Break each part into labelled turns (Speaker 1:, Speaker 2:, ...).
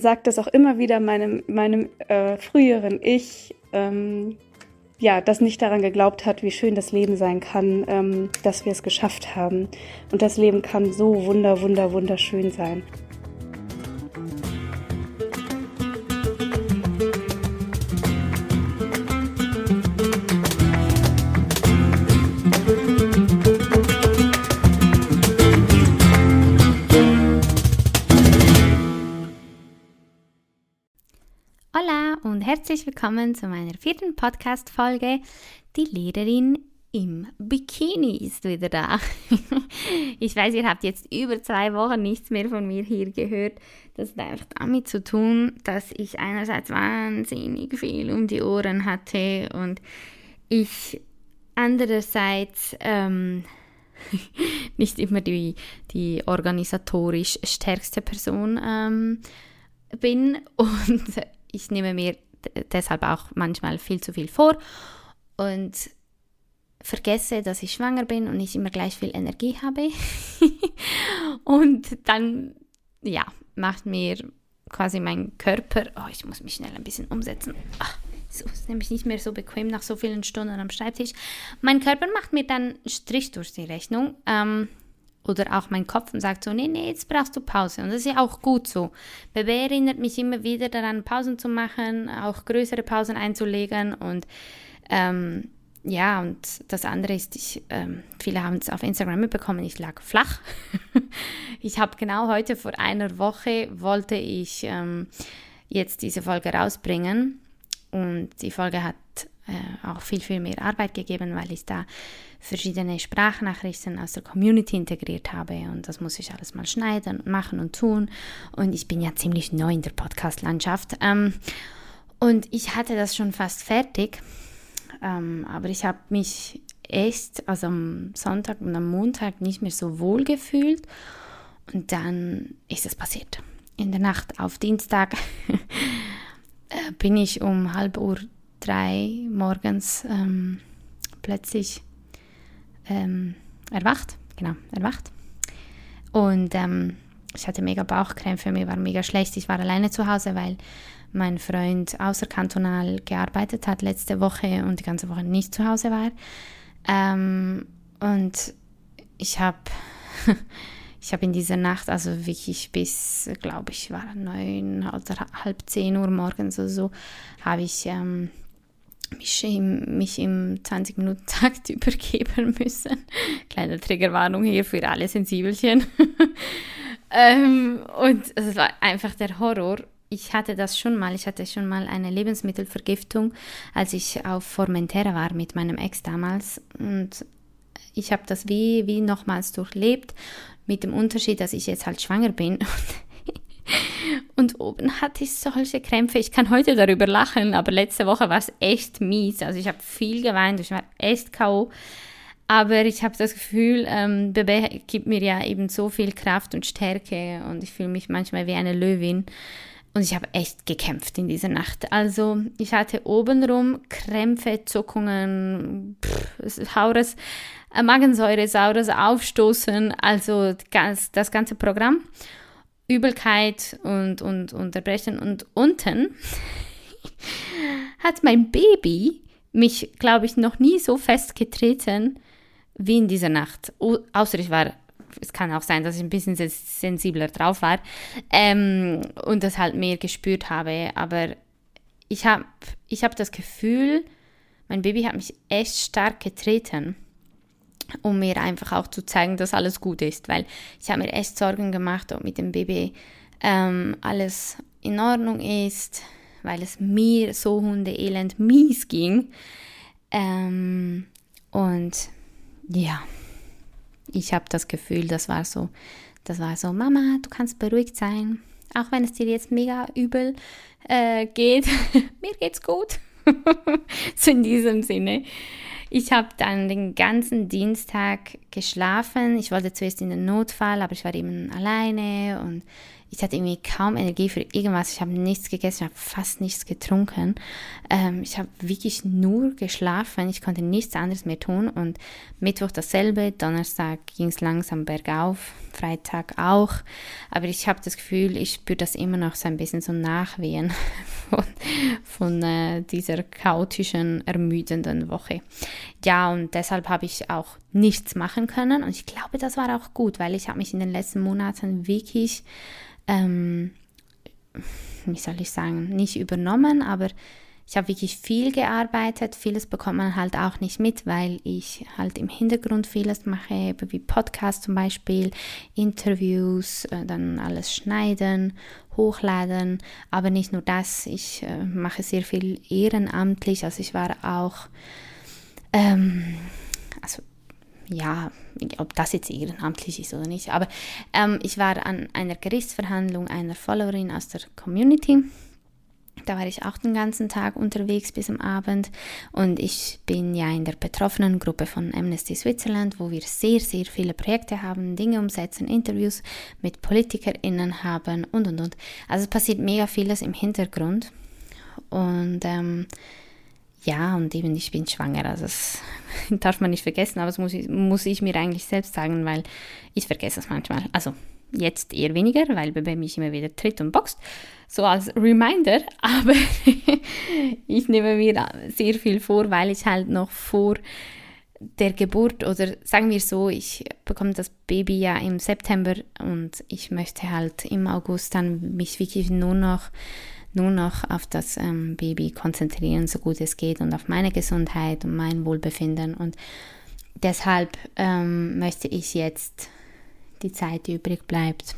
Speaker 1: sage das auch immer wieder meinem, meinem äh, früheren Ich, ähm, ja, das nicht daran geglaubt hat, wie schön das Leben sein kann, ähm, dass wir es geschafft haben. Und das Leben kann so wunder, wunder, wunderschön sein.
Speaker 2: Herzlich willkommen zu meiner vierten Podcast-Folge. Die Lehrerin im Bikini ist wieder da. ich weiß, ihr habt jetzt über zwei Wochen nichts mehr von mir hier gehört. Das hat einfach damit zu tun, dass ich einerseits wahnsinnig viel um die Ohren hatte und ich andererseits ähm, nicht immer die, die organisatorisch stärkste Person ähm, bin und ich nehme mir deshalb auch manchmal viel zu viel vor und vergesse, dass ich schwanger bin und nicht immer gleich viel Energie habe. und dann, ja, macht mir quasi mein Körper, oh, ich muss mich schnell ein bisschen umsetzen. Ach, so ist nämlich nicht mehr so bequem nach so vielen Stunden am Schreibtisch. Mein Körper macht mir dann Strich durch die Rechnung. Ähm, oder auch mein Kopf und sagt so, nee, nee, jetzt brauchst du Pause. Und das ist ja auch gut so. BB erinnert mich immer wieder daran, Pausen zu machen, auch größere Pausen einzulegen und ähm, ja, und das andere ist, ich, ähm, viele haben es auf Instagram mitbekommen, ich lag flach. ich habe genau heute vor einer Woche wollte ich ähm, jetzt diese Folge rausbringen und die Folge hat äh, auch viel, viel mehr Arbeit gegeben, weil ich da verschiedene Sprachnachrichten aus der Community integriert habe und das muss ich alles mal schneiden und machen und tun. Und ich bin ja ziemlich neu in der Podcast-Landschaft. Ähm, und ich hatte das schon fast fertig, ähm, aber ich habe mich echt, also am Sonntag und am Montag nicht mehr so wohl gefühlt. Und dann ist es passiert. In der Nacht auf Dienstag äh, bin ich um halb Uhr drei morgens ähm, plötzlich ähm, erwacht. Genau, erwacht. Und ähm, ich hatte mega Bauchkrämpfe, mir war mega schlecht. Ich war alleine zu Hause, weil mein Freund außerkantonal gearbeitet hat letzte Woche und die ganze Woche nicht zu Hause war. Ähm, und ich habe ich habe in dieser Nacht, also wirklich bis, glaube ich, war neun oder halb zehn Uhr morgens oder so, habe ich ähm, mich im, mich im 20-Minuten-Takt übergeben müssen. Kleine Triggerwarnung hier für alle Sensibelchen. ähm, und es war einfach der Horror. Ich hatte das schon mal, ich hatte schon mal eine Lebensmittelvergiftung, als ich auf Formentera war mit meinem Ex damals. Und ich habe das wie, wie nochmals durchlebt, mit dem Unterschied, dass ich jetzt halt schwanger bin. Und oben hatte ich solche Krämpfe. Ich kann heute darüber lachen, aber letzte Woche war es echt mies. Also ich habe viel geweint, ich war echt K.O. Aber ich habe das Gefühl, ähm, Bebe gibt mir ja eben so viel Kraft und Stärke und ich fühle mich manchmal wie eine Löwin. Und ich habe echt gekämpft in dieser Nacht. Also ich hatte obenrum Krämpfe, Zuckungen, saures, äh, Magensäure, saures Aufstoßen, also das ganze Programm. Übelkeit und, und Unterbrechen. Und unten hat mein Baby mich, glaube ich, noch nie so festgetreten wie in dieser Nacht. außer ich war, es kann auch sein, dass ich ein bisschen sensibler drauf war ähm, und das halt mehr gespürt habe. Aber ich habe ich hab das Gefühl, mein Baby hat mich echt stark getreten um mir einfach auch zu zeigen, dass alles gut ist, weil ich habe mir echt Sorgen gemacht, ob mit dem Baby ähm, alles in Ordnung ist, weil es mir so hundeelend mies ging. Ähm, und ja, ich habe das Gefühl, das war so, das war so, Mama, du kannst beruhigt sein, auch wenn es dir jetzt mega übel äh, geht, mir geht's gut. so in diesem Sinne. Ich habe dann den ganzen Dienstag geschlafen. Ich wollte zuerst in den Notfall, aber ich war eben alleine und ich hatte irgendwie kaum Energie für irgendwas. Ich habe nichts gegessen, ich habe fast nichts getrunken. Ähm, ich habe wirklich nur geschlafen. Ich konnte nichts anderes mehr tun. Und Mittwoch dasselbe, Donnerstag ging es langsam bergauf, Freitag auch. Aber ich habe das Gefühl, ich spüre das immer noch so ein bisschen so Nachwehen von, von äh, dieser chaotischen, ermüdenden Woche. Ja, und deshalb habe ich auch nichts machen können. Und ich glaube, das war auch gut, weil ich habe mich in den letzten Monaten wirklich ähm, wie soll ich sagen, nicht übernommen, aber ich habe wirklich viel gearbeitet. Vieles bekommt man halt auch nicht mit, weil ich halt im Hintergrund vieles mache, wie Podcasts zum Beispiel, Interviews, äh, dann alles schneiden, hochladen. Aber nicht nur das, ich äh, mache sehr viel ehrenamtlich. Also ich war auch, ähm, also ja, ob das jetzt ehrenamtlich ist oder nicht, aber ähm, ich war an einer Gerichtsverhandlung einer Followerin aus der Community. Da war ich auch den ganzen Tag unterwegs bis am Abend und ich bin ja in der betroffenen Gruppe von Amnesty Switzerland, wo wir sehr, sehr viele Projekte haben, Dinge umsetzen, Interviews mit PolitikerInnen haben und und und. Also es passiert mega vieles im Hintergrund und ähm, ja, und eben ich bin schwanger, also das darf man nicht vergessen, aber das muss ich, muss ich mir eigentlich selbst sagen, weil ich vergesse es manchmal. Also jetzt eher weniger, weil Baby mich immer wieder tritt und boxt, so als Reminder, aber ich nehme mir sehr viel vor, weil ich halt noch vor der Geburt oder sagen wir so, ich bekomme das Baby ja im September und ich möchte halt im August dann mich wirklich nur noch nur noch auf das ähm, Baby konzentrieren, so gut es geht und auf meine Gesundheit und mein Wohlbefinden. Und deshalb ähm, möchte ich jetzt die Zeit, die übrig bleibt,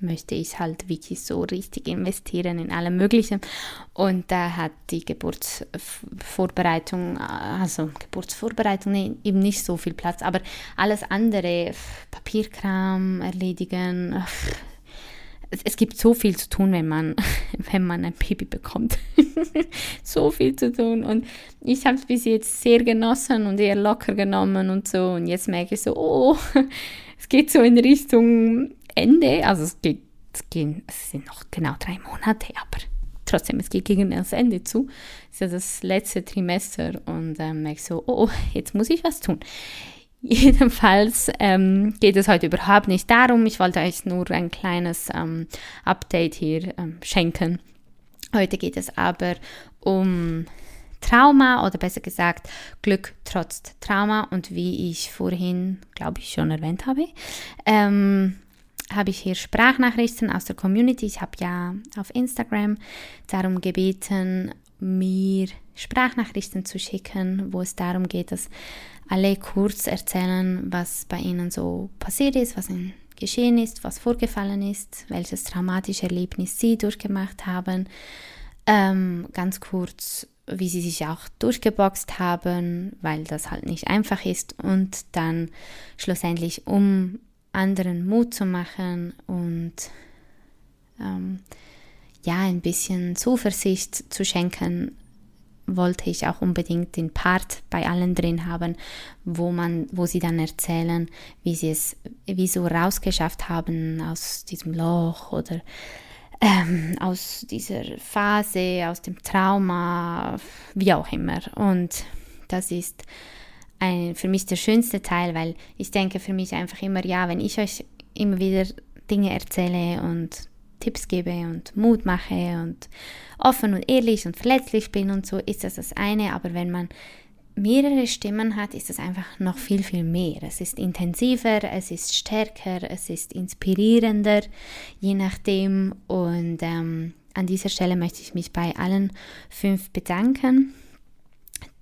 Speaker 2: möchte ich halt wirklich so richtig investieren in allem Möglichen. Und da hat die Geburtsvorbereitung, also Geburtsvorbereitung eben nicht so viel Platz, aber alles andere, Papierkram erledigen, es, es, gibt so viel zu tun, wenn man, wenn man ein Baby bekommt. so viel zu tun. Und ich habe es bis jetzt sehr genossen und eher locker genommen und so. Und jetzt merke ich so, oh, es geht so in Richtung Ende. Also es geht, es, geht, es sind noch genau drei Monate, aber trotzdem, es geht gegen das Ende zu. Es ist ja das letzte Trimester und ähm, merke so, oh, jetzt muss ich was tun. Jedenfalls ähm, geht es heute überhaupt nicht darum. Ich wollte euch nur ein kleines ähm, Update hier ähm, schenken. Heute geht es aber um Trauma oder besser gesagt Glück trotz Trauma. Und wie ich vorhin, glaube ich, schon erwähnt habe, ähm, habe ich hier Sprachnachrichten aus der Community. Ich habe ja auf Instagram darum gebeten, mir Sprachnachrichten zu schicken, wo es darum geht, dass alle kurz erzählen, was bei ihnen so passiert ist, was ihnen geschehen ist, was vorgefallen ist, welches traumatische Erlebnis sie durchgemacht haben. Ähm, ganz kurz, wie sie sich auch durchgeboxt haben, weil das halt nicht einfach ist. Und dann schlussendlich, um anderen Mut zu machen und ähm, ja, ein bisschen Zuversicht zu schenken, wollte ich auch unbedingt den Part bei allen drin haben, wo man, wo sie dann erzählen, wie sie es, wie so rausgeschafft haben aus diesem Loch oder ähm, aus dieser Phase, aus dem Trauma, wie auch immer. Und das ist ein, für mich der schönste Teil, weil ich denke für mich einfach immer, ja, wenn ich euch immer wieder Dinge erzähle und Tipps gebe und Mut mache und offen und ehrlich und verletzlich bin und so, ist das das eine. Aber wenn man mehrere Stimmen hat, ist es einfach noch viel, viel mehr. Es ist intensiver, es ist stärker, es ist inspirierender, je nachdem. Und ähm, an dieser Stelle möchte ich mich bei allen fünf bedanken,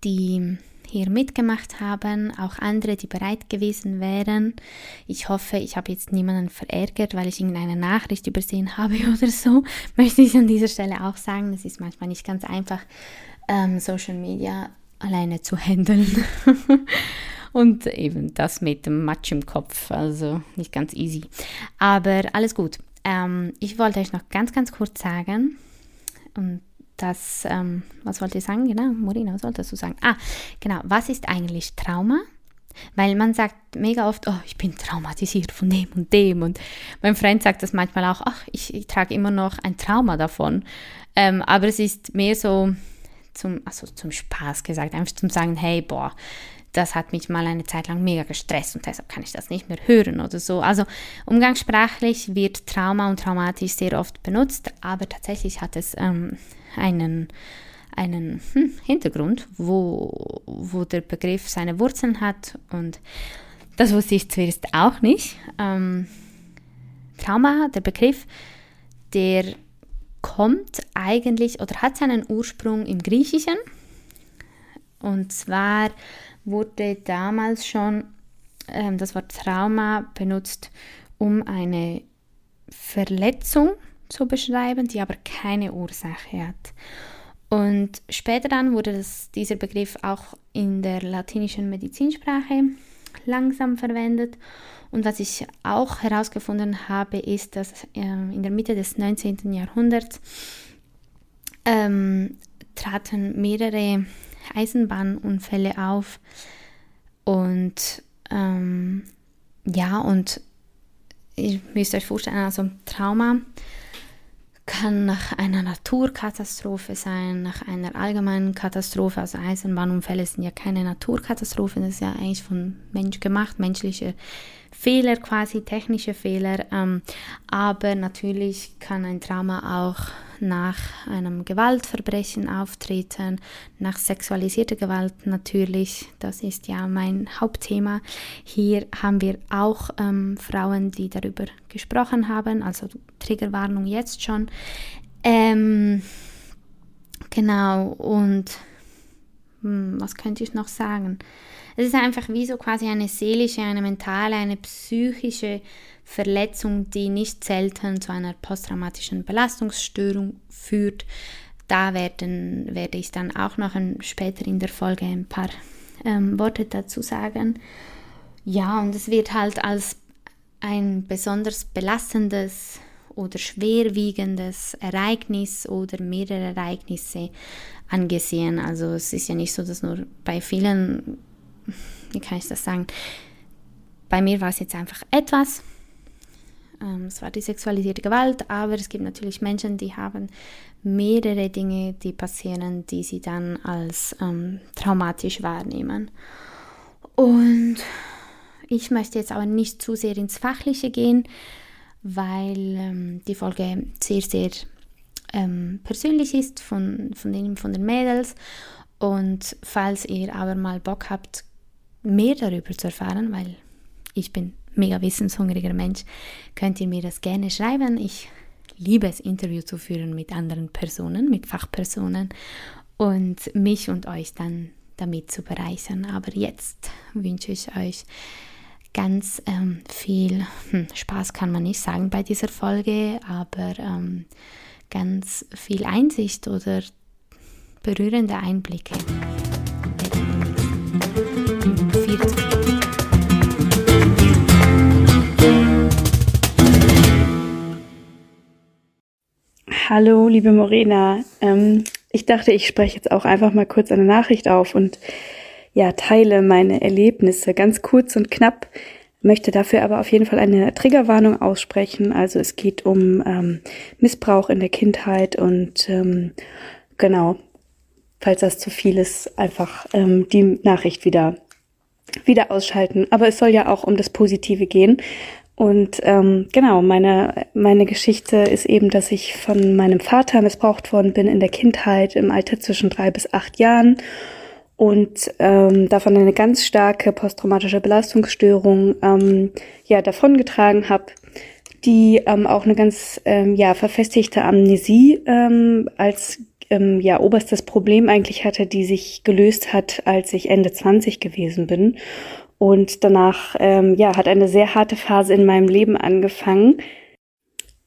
Speaker 2: die hier mitgemacht haben, auch andere, die bereit gewesen wären. Ich hoffe, ich habe jetzt niemanden verärgert, weil ich irgendeine Nachricht übersehen habe oder so. Möchte ich an dieser Stelle auch sagen, es ist manchmal nicht ganz einfach, ähm, Social Media alleine zu handeln. Und eben das mit dem Matsch im Kopf, also nicht ganz easy. Aber alles gut. Ähm, ich wollte euch noch ganz, ganz kurz sagen, und das, ähm, was wollte ich sagen? Genau, Morina, was wolltest du sagen? Ah, genau, was ist eigentlich Trauma? Weil man sagt mega oft, oh, ich bin traumatisiert von dem und dem. Und mein Freund sagt das manchmal auch, ach, ich, ich trage immer noch ein Trauma davon. Ähm, aber es ist mehr so zum, also zum Spaß gesagt, einfach zum sagen, hey, boah, das hat mich mal eine Zeit lang mega gestresst und deshalb kann ich das nicht mehr hören oder so. Also umgangssprachlich wird Trauma und traumatisch sehr oft benutzt, aber tatsächlich hat es ähm, einen einen hm, Hintergrund, wo, wo der Begriff seine Wurzeln hat und das wusste ich zuerst auch nicht. Ähm, Trauma, der Begriff, der kommt eigentlich oder hat seinen Ursprung im Griechischen. Und zwar wurde damals schon ähm, das Wort Trauma benutzt, um eine Verletzung zu beschreiben, die aber keine Ursache hat. Und später dann wurde das, dieser Begriff auch in der latinischen Medizinsprache langsam verwendet. Und was ich auch herausgefunden habe, ist, dass äh, in der Mitte des 19. Jahrhunderts ähm, traten mehrere Eisenbahnunfälle auf. Und ähm, ja, und ihr müsst euch vorstellen, also Trauma kann nach einer Naturkatastrophe sein, nach einer allgemeinen Katastrophe. Also Eisenbahnunfälle sind ja keine Naturkatastrophen, das ist ja eigentlich von Mensch gemacht, menschliche Fehler quasi, technische Fehler. Ähm, aber natürlich kann ein Trauma auch nach einem Gewaltverbrechen auftreten, nach sexualisierter Gewalt natürlich. Das ist ja mein Hauptthema. Hier haben wir auch ähm, Frauen, die darüber gesprochen haben, also Triggerwarnung jetzt schon. Ähm, genau, und was könnte ich noch sagen? Es ist einfach wie so quasi eine seelische, eine mentale, eine psychische Verletzung, die nicht selten zu einer posttraumatischen Belastungsstörung führt. Da werden, werde ich dann auch noch ein, später in der Folge ein paar ähm, Worte dazu sagen. Ja, und es wird halt als ein besonders belastendes oder schwerwiegendes Ereignis oder mehrere Ereignisse angesehen. Also es ist ja nicht so, dass nur bei vielen, wie kann ich das sagen, bei mir war es jetzt einfach etwas, ähm, es war die sexualisierte Gewalt, aber es gibt natürlich Menschen, die haben mehrere Dinge, die passieren, die sie dann als ähm, traumatisch wahrnehmen. Und ich möchte jetzt aber nicht zu sehr ins Fachliche gehen, weil ähm, die Folge sehr, sehr ähm, persönlich ist von, von, den, von den Mädels. Und falls ihr aber mal Bock habt, mehr darüber zu erfahren, weil ich bin mega wissenshungriger Mensch, könnt ihr mir das gerne schreiben. Ich liebe es, Interview zu führen mit anderen Personen, mit Fachpersonen und mich und euch dann damit zu bereichern. Aber jetzt wünsche ich euch ganz ähm, viel hm, Spaß, kann man nicht sagen bei dieser Folge, aber ähm, ganz viel Einsicht oder berührende Einblicke.
Speaker 1: Hallo, liebe Morena. Ähm, ich dachte, ich spreche jetzt auch einfach mal kurz eine Nachricht auf und ja, teile meine Erlebnisse ganz kurz und knapp, möchte dafür aber auf jeden Fall eine Triggerwarnung aussprechen. Also es geht um ähm, Missbrauch in der Kindheit und ähm, genau, falls das zu viel ist, einfach ähm, die Nachricht wieder wieder ausschalten. Aber es soll ja auch um das Positive gehen. Und ähm, genau, meine, meine Geschichte ist eben, dass ich von meinem Vater missbraucht worden bin in der Kindheit, im Alter zwischen drei bis acht Jahren und ähm, davon eine ganz starke posttraumatische Belastungsstörung ähm, ja davongetragen habe, die ähm, auch eine ganz ähm, ja verfestigte Amnesie ähm, als ähm, ja oberstes Problem eigentlich hatte, die sich gelöst hat, als ich Ende 20 gewesen bin. Und danach ähm, ja, hat eine sehr harte Phase in meinem Leben angefangen,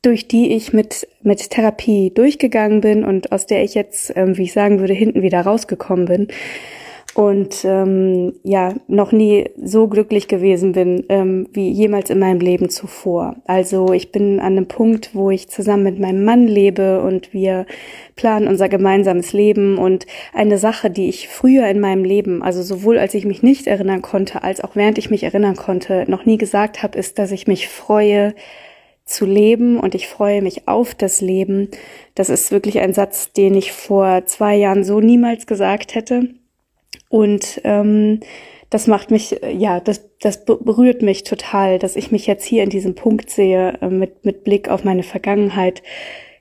Speaker 1: durch die ich mit, mit Therapie durchgegangen bin und aus der ich jetzt, ähm, wie ich sagen würde, hinten wieder rausgekommen bin. und ähm, ja noch nie so glücklich gewesen bin ähm, wie jemals in meinem Leben zuvor. Also ich bin an einem Punkt, wo ich zusammen mit meinem Mann lebe und wir planen unser gemeinsames Leben und eine Sache, die ich früher in meinem Leben, also sowohl als ich mich nicht erinnern konnte, als auch während ich mich erinnern konnte, noch nie gesagt habe, ist, dass ich mich freue zu leben und ich freue mich auf das Leben. Das ist wirklich ein Satz, den ich vor zwei Jahren so niemals gesagt hätte. Und ähm, das macht mich, ja, das, das berührt mich total, dass ich mich jetzt hier in diesem Punkt sehe, äh, mit, mit Blick auf meine Vergangenheit.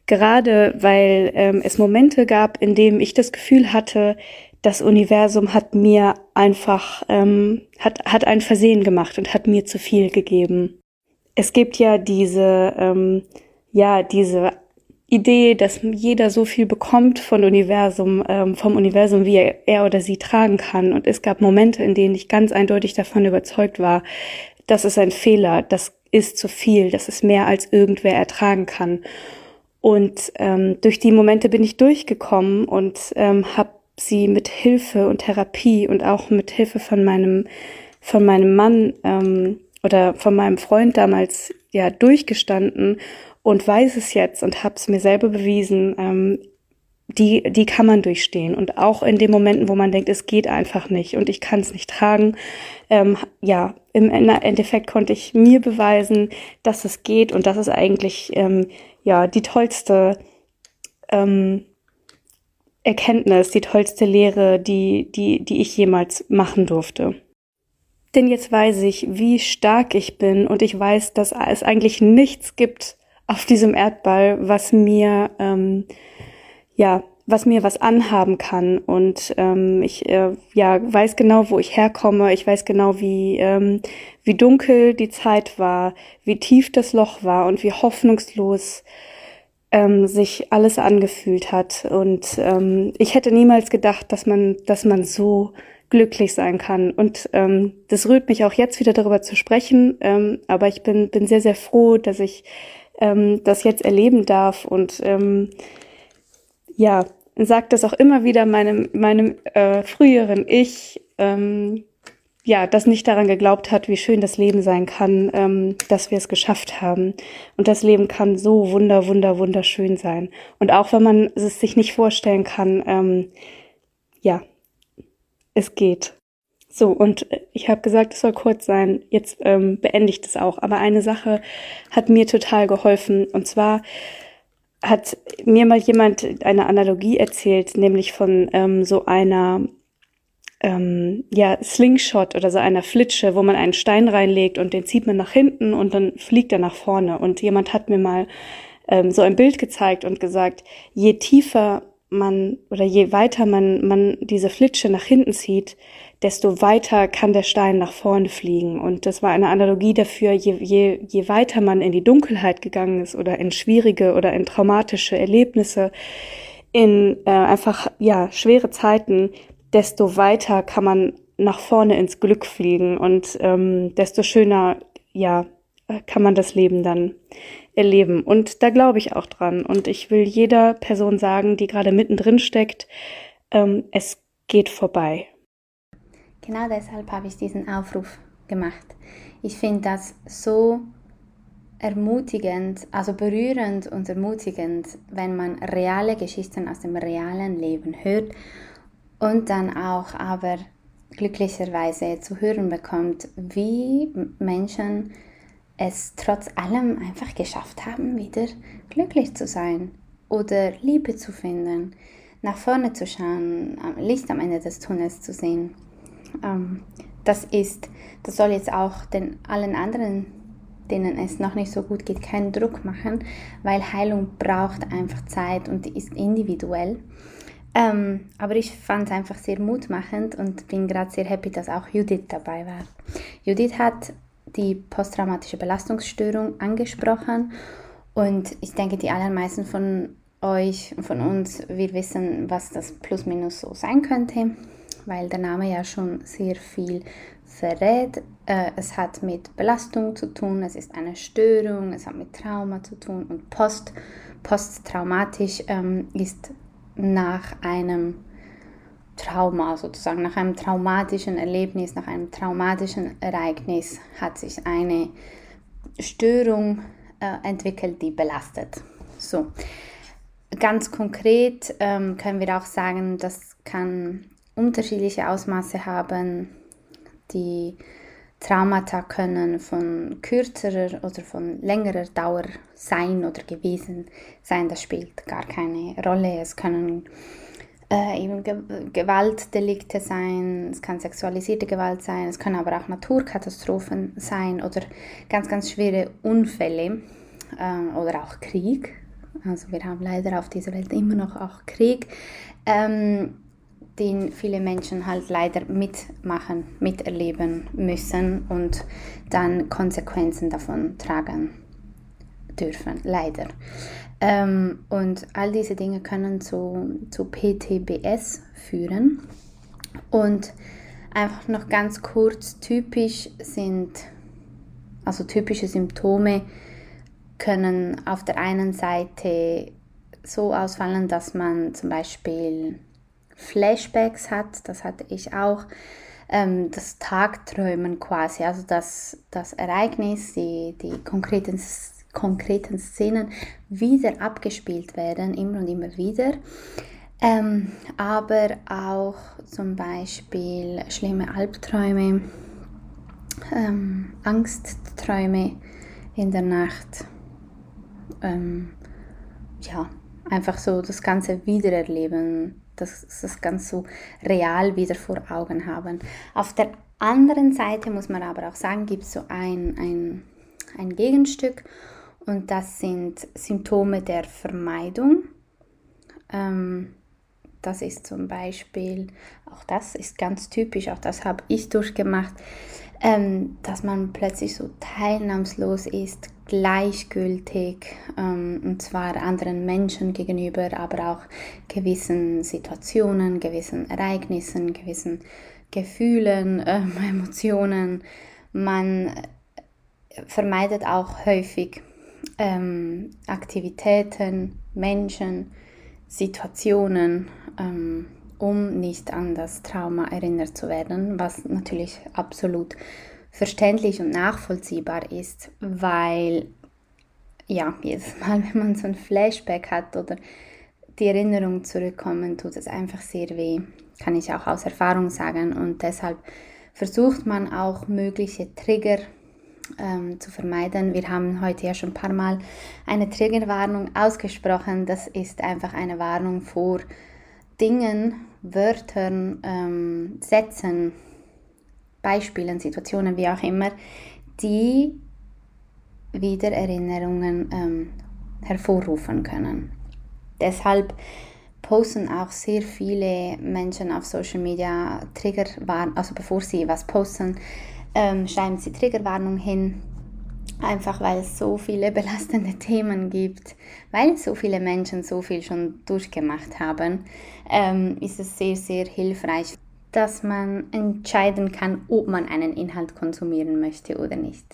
Speaker 1: Gerade weil ähm, es Momente gab, in denen ich das Gefühl hatte, das Universum hat mir einfach, ähm, hat, hat ein Versehen gemacht und hat mir zu viel gegeben. Es gibt ja diese, ähm, ja, diese Idee, dass jeder so viel bekommt von Universum, ähm, vom Universum, wie er, er oder sie tragen kann. Und es gab Momente, in denen ich ganz eindeutig davon überzeugt war, das ist ein Fehler, das ist zu viel, das ist mehr als irgendwer ertragen kann. Und ähm, durch die Momente bin ich durchgekommen und ähm, habe sie mit Hilfe und Therapie und auch mit Hilfe von meinem von meinem Mann ähm, oder von meinem Freund damals ja durchgestanden und weiß es jetzt und habe es mir selber bewiesen, ähm, die, die kann man durchstehen. Und auch in den Momenten, wo man denkt, es geht einfach nicht und ich kann es nicht tragen, ähm, ja, im Endeffekt konnte ich mir beweisen, dass es geht und das ist eigentlich ähm, ja die tollste ähm, Erkenntnis, die tollste Lehre, die, die, die ich jemals machen durfte. Denn jetzt weiß ich, wie stark ich bin und ich weiß, dass es eigentlich nichts gibt, auf diesem Erdball, was mir ähm, ja was mir was anhaben kann und ähm, ich äh, ja weiß genau, wo ich herkomme. Ich weiß genau, wie ähm, wie dunkel die Zeit war, wie tief das Loch war und wie hoffnungslos ähm, sich alles angefühlt hat. Und ähm, ich hätte niemals gedacht, dass man dass man so glücklich sein kann. Und ähm, das rührt mich auch jetzt wieder darüber zu sprechen. Ähm, aber ich bin bin sehr sehr froh, dass ich ähm, das jetzt erleben darf und ähm, ja, sagt das auch immer wieder meinem, meinem äh, früheren Ich, ähm, ja, das nicht daran geglaubt hat, wie schön das Leben sein kann, ähm, dass wir es geschafft haben. Und das Leben kann so wunder, wunder, wunderschön sein. Und auch wenn man es sich nicht vorstellen kann, ähm, ja, es geht. So, und äh, ich habe gesagt, es soll kurz sein. Jetzt ähm, beende ich das auch. Aber eine Sache hat mir total geholfen. Und zwar hat mir mal jemand eine Analogie erzählt, nämlich von ähm, so einer ähm, ja, Slingshot oder so einer Flitsche, wo man einen Stein reinlegt und den zieht man nach hinten und dann fliegt er nach vorne. Und jemand hat mir mal ähm, so ein Bild gezeigt und gesagt, je tiefer man oder je weiter man, man diese Flitsche nach hinten zieht, desto weiter kann der Stein nach vorne fliegen. Und das war eine Analogie dafür, je, je, je weiter man in die Dunkelheit gegangen ist oder in schwierige oder in traumatische Erlebnisse, in äh, einfach ja schwere Zeiten, desto weiter kann man nach vorne ins Glück fliegen und ähm, desto schöner ja kann man das Leben dann erleben. Und da glaube ich auch dran. Und ich will jeder Person sagen, die gerade mittendrin steckt, ähm, es geht vorbei.
Speaker 2: Genau deshalb habe ich diesen Aufruf gemacht. Ich finde das so ermutigend, also berührend und ermutigend, wenn man reale Geschichten aus dem realen Leben hört und dann auch aber glücklicherweise zu hören bekommt, wie Menschen es trotz allem einfach geschafft haben, wieder glücklich zu sein oder Liebe zu finden, nach vorne zu schauen, Licht am Ende des Tunnels zu sehen ähm, das ist, das soll jetzt auch den allen anderen, denen es noch nicht so gut geht, keinen Druck machen, weil Heilung braucht einfach Zeit und ist individuell. Ähm, aber ich fand es einfach sehr mutmachend und bin gerade sehr happy, dass auch Judith dabei war. Judith hat die posttraumatische Belastungsstörung angesprochen und ich denke, die allermeisten von euch von uns, wir wissen, was das plus minus so sein könnte weil der Name ja schon sehr viel verrät. Äh, es hat mit Belastung zu tun, es ist eine Störung, es hat mit Trauma zu tun und post, posttraumatisch ähm, ist nach einem Trauma sozusagen, nach einem traumatischen Erlebnis, nach einem traumatischen Ereignis hat sich eine Störung äh, entwickelt, die belastet. So, ganz konkret ähm, können wir auch sagen, das kann unterschiedliche Ausmaße haben. Die Traumata können von kürzerer oder von längerer Dauer sein oder gewesen sein. Das spielt gar keine Rolle. Es können äh, eben Ge Gewaltdelikte sein, es kann sexualisierte Gewalt sein, es können aber auch Naturkatastrophen sein oder ganz, ganz schwere Unfälle äh, oder auch Krieg. Also wir haben leider auf dieser Welt immer noch auch Krieg. Ähm, den viele Menschen halt leider mitmachen, miterleben müssen und dann Konsequenzen davon tragen dürfen, leider. Ähm, und all diese Dinge können zu, zu PTBS führen. Und einfach noch ganz kurz, typisch sind, also typische Symptome können auf der einen Seite so ausfallen, dass man zum Beispiel Flashbacks hat, das hatte ich auch, ähm, das Tagträumen quasi, also das, das Ereignis, die, die konkreten, konkreten Szenen wieder abgespielt werden, immer und immer wieder. Ähm, aber auch zum Beispiel schlimme Albträume, ähm, Angstträume in der Nacht. Ähm, ja, einfach so das Ganze wiedererleben dass das ganz so real wieder vor Augen haben. Auf der anderen Seite muss man aber auch sagen, gibt es so ein, ein, ein Gegenstück und das sind Symptome der Vermeidung. Ähm, das ist zum Beispiel, auch das ist ganz typisch, auch das habe ich durchgemacht, ähm, dass man plötzlich so teilnahmslos ist, gleichgültig, ähm, und zwar anderen Menschen gegenüber, aber auch gewissen Situationen, gewissen Ereignissen, gewissen Gefühlen, äh, Emotionen. Man vermeidet auch häufig ähm, Aktivitäten, Menschen, Situationen, ähm, um nicht an das Trauma erinnert zu werden, was natürlich absolut verständlich und nachvollziehbar ist, weil ja, jedes Mal, wenn man so ein Flashback hat oder die Erinnerungen zurückkommen, tut es einfach sehr weh, kann ich auch aus Erfahrung sagen. Und deshalb versucht man auch mögliche Trigger ähm, zu vermeiden. Wir haben heute ja schon ein paar Mal eine Triggerwarnung ausgesprochen. Das ist einfach eine Warnung vor Dingen, Wörtern, ähm, Sätzen, Beispielen, Situationen, wie auch immer, die wieder Erinnerungen ähm, hervorrufen können. Deshalb posten auch sehr viele Menschen auf Social Media Triggerwarnungen, also bevor sie was posten, ähm, schreiben sie Triggerwarnung hin, einfach weil es so viele belastende Themen gibt, weil so viele Menschen so viel schon durchgemacht haben, ähm, ist es sehr, sehr hilfreich, dass man entscheiden kann, ob man einen Inhalt konsumieren möchte oder nicht.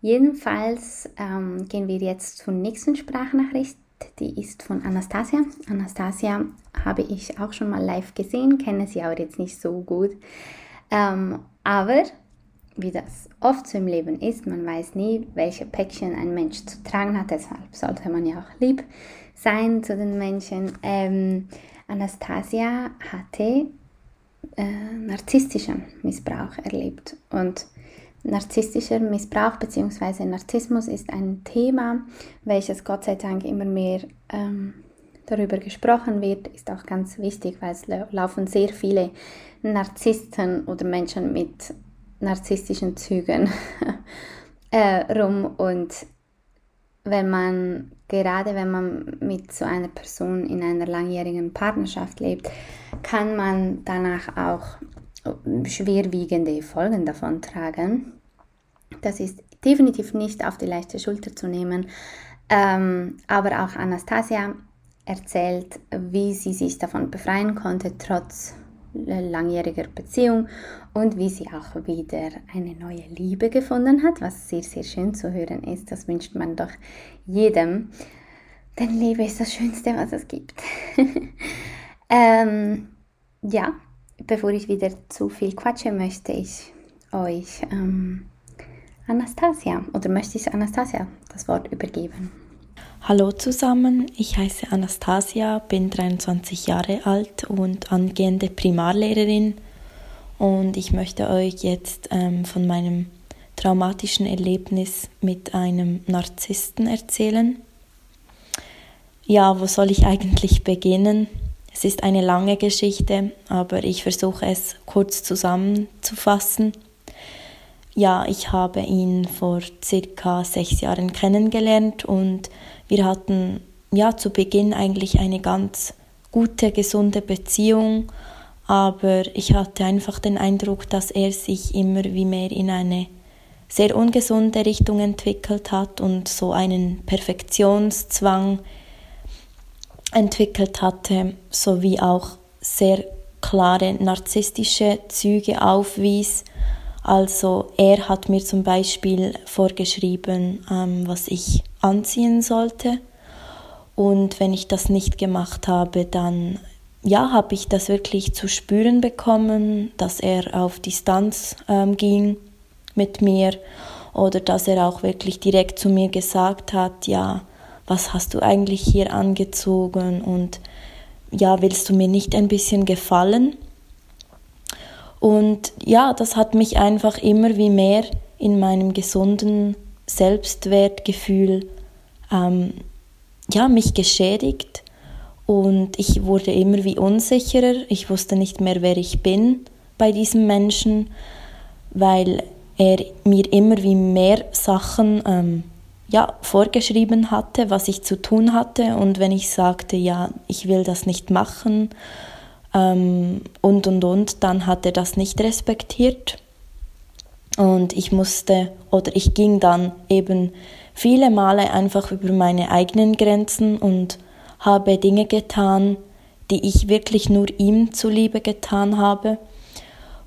Speaker 2: Jedenfalls ähm, gehen wir jetzt zur nächsten Sprachnachricht. Die ist von Anastasia. Anastasia habe ich auch schon mal live gesehen, kenne sie aber jetzt nicht so gut. Ähm, aber wie das oft so im Leben ist, man weiß nie, welche Päckchen ein Mensch zu tragen hat, deshalb sollte man ja auch lieb sein zu den Menschen. Ähm, Anastasia hatte äh, narzisstischen Missbrauch erlebt und narzisstischer Missbrauch bzw. Narzissmus ist ein Thema, welches Gott sei Dank immer mehr ähm, darüber gesprochen wird, ist auch ganz wichtig, weil es laufen sehr viele Narzissten oder Menschen mit narzisstischen Zügen äh, rum und wenn man gerade wenn man mit so einer Person in einer langjährigen Partnerschaft lebt, kann man danach auch schwerwiegende Folgen davon tragen. Das ist definitiv nicht auf die leichte Schulter zu nehmen. Ähm, aber auch Anastasia erzählt, wie sie sich davon befreien konnte, trotz langjähriger Beziehung und wie sie auch wieder eine neue Liebe gefunden hat, was sehr, sehr schön zu hören ist. Das wünscht man doch jedem. Denn Liebe ist das Schönste, was es gibt. ähm, Ja, bevor ich wieder zu viel quatsche, möchte ich euch ähm, Anastasia oder möchte ich Anastasia das Wort übergeben.
Speaker 3: Hallo zusammen, ich heiße Anastasia, bin 23 Jahre alt und angehende Primarlehrerin und ich möchte euch jetzt ähm, von meinem traumatischen Erlebnis mit einem Narzissten erzählen. Ja, wo soll ich eigentlich beginnen? Es ist eine lange Geschichte, aber ich versuche es kurz zusammenzufassen. Ja, ich habe ihn vor circa sechs Jahren kennengelernt und wir hatten ja zu Beginn eigentlich eine ganz gute, gesunde Beziehung, aber ich hatte einfach den Eindruck, dass er sich immer wie mehr in eine sehr ungesunde Richtung entwickelt hat und so einen Perfektionszwang entwickelt hatte, sowie auch sehr klare narzisstische Züge aufwies. Also er hat mir zum Beispiel vorgeschrieben, ähm, was ich anziehen sollte. Und wenn ich das nicht gemacht habe, dann ja, habe ich das wirklich zu spüren bekommen, dass er auf Distanz ähm, ging mit mir oder dass er auch wirklich direkt zu mir gesagt hat, ja, was hast du eigentlich hier angezogen und ja, willst du mir nicht ein bisschen gefallen? Und ja, das hat mich einfach immer wie mehr in meinem gesunden Selbstwertgefühl ähm, ja, mich geschädigt und ich wurde immer wie unsicherer. Ich wusste nicht mehr, wer ich bin bei diesem Menschen, weil er mir immer wie mehr Sachen ähm, ja, vorgeschrieben hatte, was ich zu tun hatte. Und wenn ich sagte, ja, ich will das nicht machen ähm, und und und, dann hat er das nicht respektiert. Und ich musste oder ich ging dann eben viele Male einfach über meine eigenen Grenzen und habe Dinge getan, die ich wirklich nur ihm zuliebe getan habe.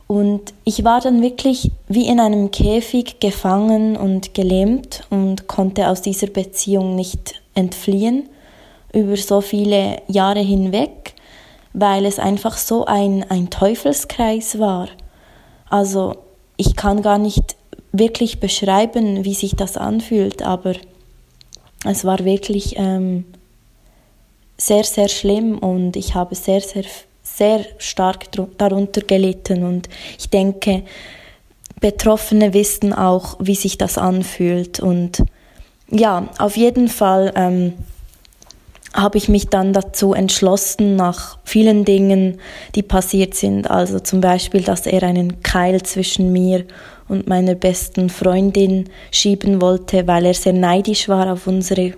Speaker 3: Und ich war dann wirklich wie in einem Käfig gefangen und gelähmt und konnte aus dieser Beziehung nicht entfliehen über so viele Jahre hinweg, weil es einfach so ein, ein Teufelskreis war. Also ich kann gar nicht wirklich beschreiben, wie sich das anfühlt, aber es war wirklich ähm, sehr, sehr schlimm und ich habe sehr, sehr sehr stark darunter gelitten und ich denke, Betroffene wissen auch, wie sich das anfühlt und ja, auf jeden Fall ähm, habe ich mich dann dazu entschlossen, nach vielen Dingen, die passiert sind, also zum Beispiel, dass er einen Keil zwischen mir und meiner besten Freundin schieben wollte, weil er sehr neidisch war auf unsere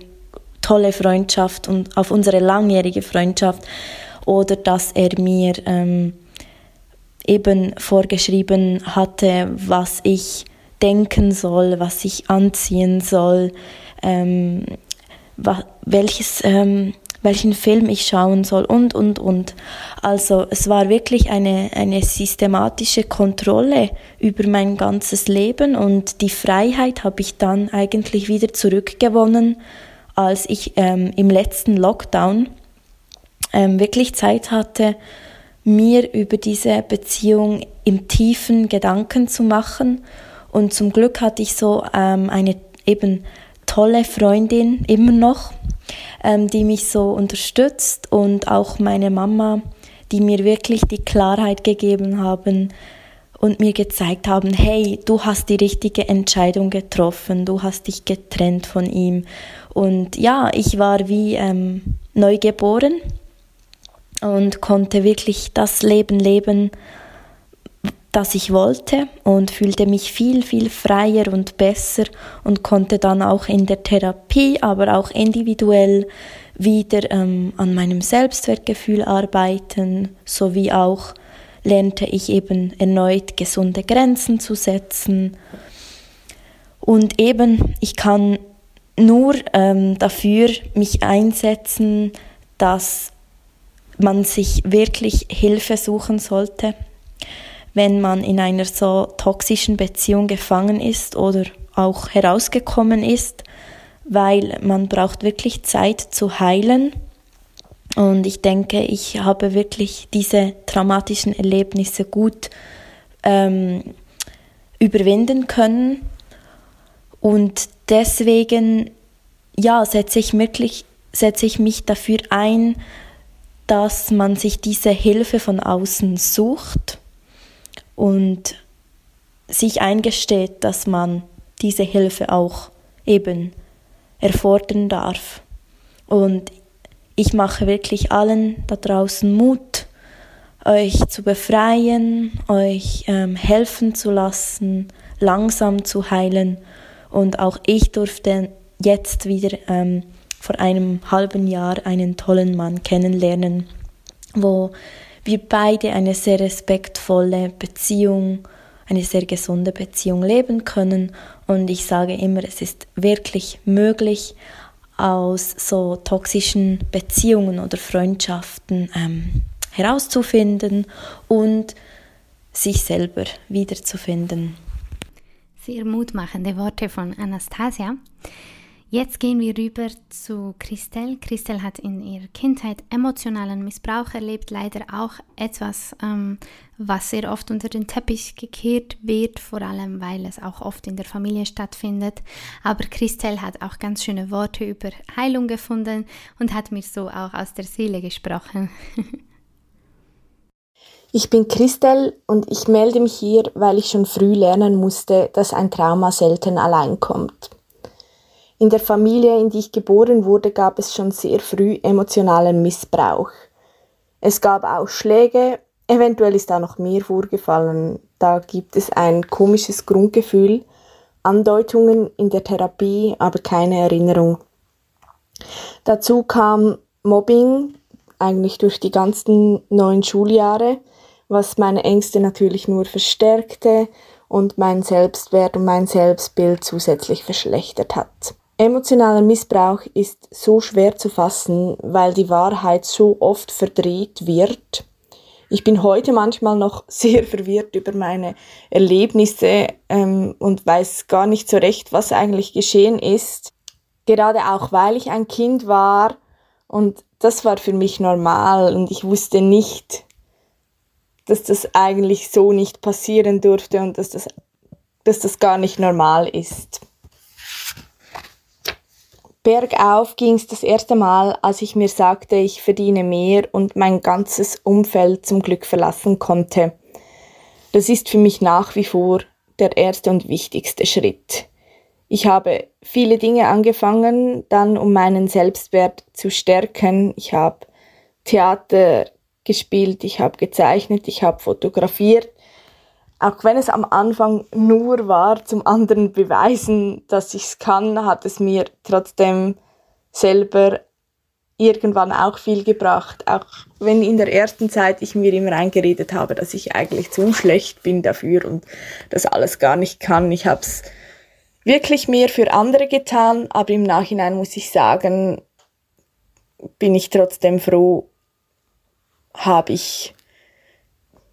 Speaker 3: tolle Freundschaft und auf unsere langjährige Freundschaft. Oder dass er mir ähm, eben vorgeschrieben hatte, was ich denken soll, was ich anziehen soll, ähm, welches, ähm, welchen Film ich schauen soll und, und, und. Also es war wirklich eine, eine systematische Kontrolle über mein ganzes Leben und die Freiheit habe ich dann eigentlich wieder zurückgewonnen, als ich ähm, im letzten Lockdown ähm, wirklich Zeit hatte, mir über diese Beziehung im tiefen Gedanken zu machen. Und zum Glück hatte ich so ähm, eine eben tolle Freundin immer noch, ähm, die mich so unterstützt und auch meine Mama, die mir wirklich die Klarheit gegeben haben und mir gezeigt haben, hey, du hast die richtige Entscheidung getroffen, du hast dich getrennt von ihm. Und ja, ich war wie ähm, neu geboren und konnte wirklich das Leben leben, das ich wollte und fühlte mich viel, viel freier und besser und konnte dann auch in der Therapie, aber auch individuell wieder ähm, an meinem Selbstwertgefühl arbeiten, sowie auch lernte ich eben erneut gesunde Grenzen zu setzen. Und eben, ich kann nur ähm, dafür mich einsetzen, dass man sich wirklich Hilfe suchen sollte, wenn man in einer so toxischen Beziehung gefangen ist oder auch herausgekommen ist, weil man braucht wirklich Zeit zu heilen Und ich denke, ich habe wirklich diese traumatischen Erlebnisse gut ähm, überwinden können. Und deswegen, ja, setze ich wirklich, setze ich mich dafür ein, dass man sich diese Hilfe von außen sucht und sich eingesteht, dass man diese Hilfe auch eben erfordern darf. Und ich mache wirklich allen da draußen Mut, euch zu befreien, euch ähm, helfen zu lassen, langsam zu heilen. Und auch ich durfte jetzt wieder ähm, vor einem halben Jahr einen tollen Mann kennenlernen, wo wir beide eine sehr respektvolle Beziehung, eine sehr gesunde Beziehung leben können. Und ich sage immer, es ist wirklich möglich, aus so toxischen Beziehungen oder Freundschaften ähm, herauszufinden und sich selber wiederzufinden.
Speaker 2: Sehr mutmachende Worte von Anastasia. Jetzt gehen wir rüber zu Christelle. Christelle hat in ihrer Kindheit emotionalen Missbrauch erlebt, leider auch etwas, ähm, was sehr oft unter den Teppich gekehrt wird, vor allem weil es auch oft in der Familie stattfindet. Aber Christelle hat auch ganz schöne Worte über Heilung gefunden und hat mir so auch aus der Seele gesprochen.
Speaker 4: Ich bin Christelle und ich melde mich hier, weil ich schon früh lernen musste, dass ein Trauma selten allein kommt. In der Familie, in die ich geboren wurde, gab es schon sehr früh emotionalen Missbrauch. Es gab auch Schläge, eventuell ist da noch mehr vorgefallen. Da gibt es ein komisches Grundgefühl, Andeutungen in der Therapie, aber keine Erinnerung. Dazu kam Mobbing, eigentlich durch die ganzen neun Schuljahre, was meine Ängste natürlich nur verstärkte und mein Selbstwert und mein Selbstbild zusätzlich verschlechtert hat. Emotionaler Missbrauch ist so schwer zu fassen, weil die Wahrheit so oft verdreht wird. Ich bin heute manchmal noch sehr verwirrt über meine Erlebnisse ähm, und weiß gar nicht so recht, was eigentlich geschehen ist. Gerade auch, weil ich ein Kind war und das war für mich normal und ich wusste nicht, dass das eigentlich so nicht passieren durfte und dass das, dass das gar nicht normal ist. Bergauf ging es das erste Mal, als ich mir sagte, ich verdiene mehr und mein ganzes Umfeld zum Glück verlassen konnte. Das ist für mich nach wie vor der erste und wichtigste Schritt. Ich habe viele Dinge angefangen, dann um meinen Selbstwert zu stärken. Ich habe Theater gespielt, ich habe gezeichnet, ich habe fotografiert auch wenn es am Anfang nur war, zum anderen beweisen, dass ich es kann, hat es mir trotzdem selber irgendwann auch viel gebracht. Auch wenn in der ersten Zeit ich mir immer eingeredet habe, dass ich eigentlich zu schlecht bin dafür und das alles gar nicht kann. Ich habe es wirklich mehr für andere getan, aber im Nachhinein muss ich sagen, bin ich trotzdem froh, habe ich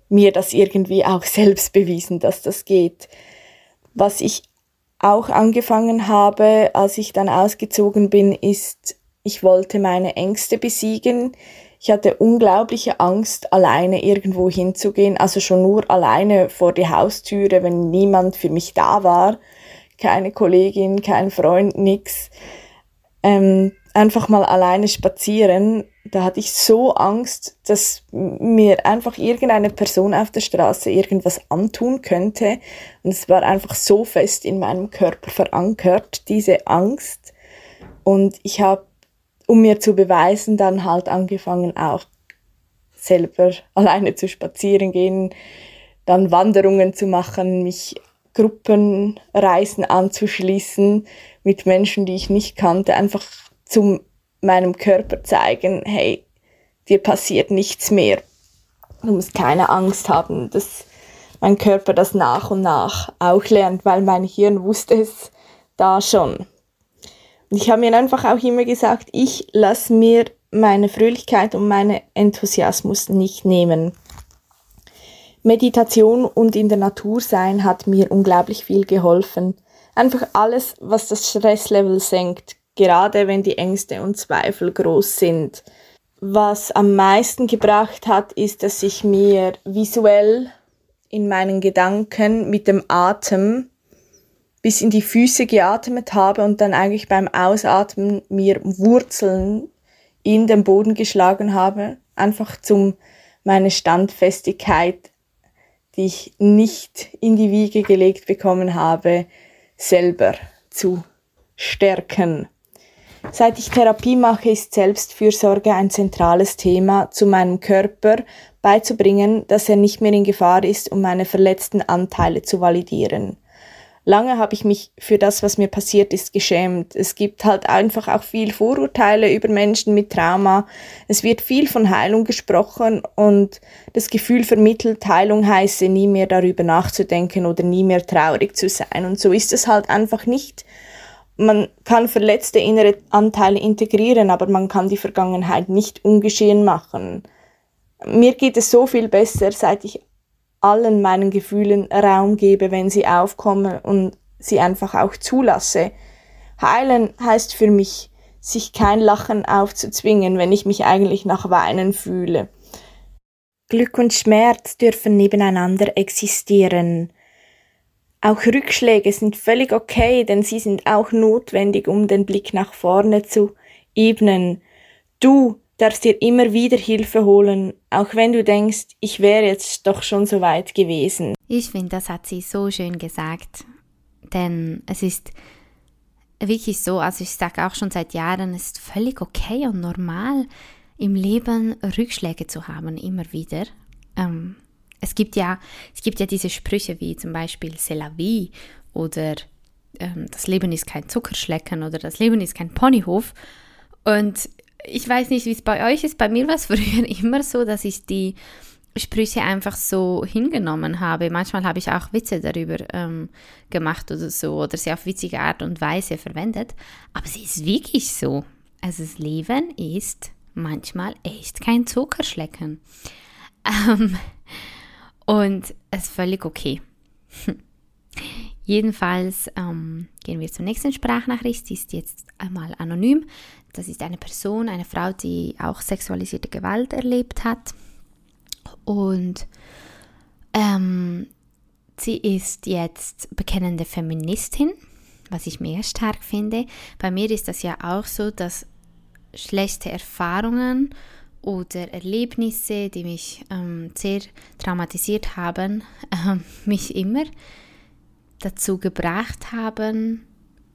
Speaker 4: mir das irgendwie auch selbst bewiesen, dass das geht. Was ich auch angefangen habe, als ich dann ausgezogen bin, ist, ich wollte meine Ängste besiegen. Ich hatte unglaubliche Angst, alleine irgendwo hinzugehen, also schon nur alleine vor die Haustüre, wenn niemand für mich da war, keine Kollegin, kein Freund, nix. Ähm, einfach mal alleine spazieren da hatte ich so Angst, dass mir einfach irgendeine Person auf der Straße irgendwas antun könnte. Und es war einfach so fest in meinem Körper verankert, diese Angst. Und ich habe, um mir zu beweisen, dann halt angefangen auch selber alleine zu spazieren gehen, dann Wanderungen zu machen, mich Gruppenreisen anzuschließen mit Menschen, die ich nicht kannte, einfach zum meinem Körper zeigen, hey, dir passiert nichts mehr. Du musst keine Angst haben, dass mein Körper das nach und nach auch lernt, weil mein Hirn wusste es da schon. Und ich habe mir einfach auch immer gesagt, ich lasse mir meine Fröhlichkeit und meinen Enthusiasmus nicht nehmen. Meditation und in der Natur sein hat mir unglaublich viel geholfen. Einfach alles, was das Stresslevel senkt, gerade wenn die Ängste und Zweifel groß sind. was am meisten gebracht hat, ist, dass ich mir visuell in meinen Gedanken mit dem Atem bis in die Füße geatmet habe und dann eigentlich beim Ausatmen mir Wurzeln in den Boden geschlagen habe, einfach zum meine Standfestigkeit, die ich nicht in die Wiege gelegt bekommen habe, selber zu stärken. Seit ich Therapie mache, ist Selbstfürsorge ein zentrales Thema, zu meinem Körper beizubringen, dass er nicht mehr in Gefahr ist, um meine verletzten Anteile zu validieren. Lange habe ich mich für das, was mir passiert ist, geschämt. Es gibt halt einfach auch viel Vorurteile über Menschen mit Trauma. Es wird viel von Heilung gesprochen und das Gefühl vermittelt, Heilung heiße, nie mehr darüber nachzudenken oder nie mehr traurig zu sein. Und so ist es halt einfach nicht. Man kann verletzte innere Anteile integrieren, aber man kann die Vergangenheit nicht ungeschehen machen. Mir geht es so viel besser, seit ich allen meinen Gefühlen Raum gebe, wenn sie aufkommen und sie einfach auch zulasse. Heilen heißt für mich, sich kein Lachen aufzuzwingen, wenn ich mich eigentlich nach Weinen fühle. Glück und Schmerz dürfen nebeneinander existieren. Auch Rückschläge sind völlig okay, denn sie sind auch notwendig, um den Blick nach vorne zu ebnen. Du darfst dir immer wieder Hilfe holen, auch wenn du denkst, ich wäre jetzt doch schon so weit gewesen.
Speaker 2: Ich finde, das hat sie so schön gesagt. Denn es ist wirklich so, also ich sage auch schon seit Jahren, es ist völlig okay und normal, im Leben Rückschläge zu haben, immer wieder. Ähm, es gibt ja, es gibt ja diese Sprüche wie zum Beispiel C'est la vie oder ähm, das Leben ist kein Zuckerschlecken oder das Leben ist kein Ponyhof. Und ich weiß nicht, wie es bei euch ist. Bei mir war es früher immer so, dass ich die Sprüche einfach so hingenommen habe. Manchmal habe ich auch Witze darüber ähm, gemacht oder so oder sie auf witzige Art und Weise verwendet. Aber es ist wirklich so. Also das Leben ist manchmal echt kein Zuckerschlecken. Ähm, und es ist völlig okay. Jedenfalls ähm, gehen wir zur nächsten Sprachnachricht. Die ist jetzt einmal anonym. Das ist eine Person, eine Frau, die auch sexualisierte Gewalt erlebt hat. Und ähm, sie ist jetzt bekennende Feministin, was ich mehr stark finde. Bei mir ist das ja auch so, dass schlechte Erfahrungen oder Erlebnisse, die mich ähm, sehr traumatisiert haben, äh, mich immer dazu gebracht haben,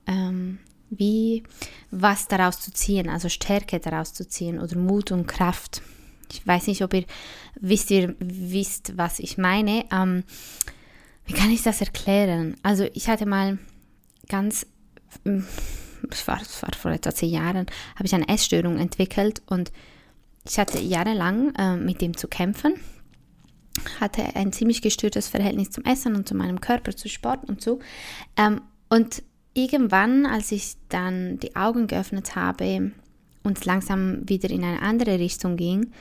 Speaker 2: ähm, wie was daraus zu ziehen, also Stärke daraus zu ziehen oder Mut und Kraft. Ich weiß nicht, ob ihr wisst, ihr wisst, was ich meine. Ähm, wie kann ich das erklären? Also ich hatte mal ganz, es war, war vor etwa zehn Jahren, habe ich eine Essstörung entwickelt und ich hatte jahrelang äh, mit dem zu kämpfen hatte ein ziemlich gestörtes Verhältnis zum Essen und zu meinem Körper, zu Sport und so. Ähm, und irgendwann, als ich dann die Augen geöffnet habe und es langsam wieder in eine andere Richtung ging,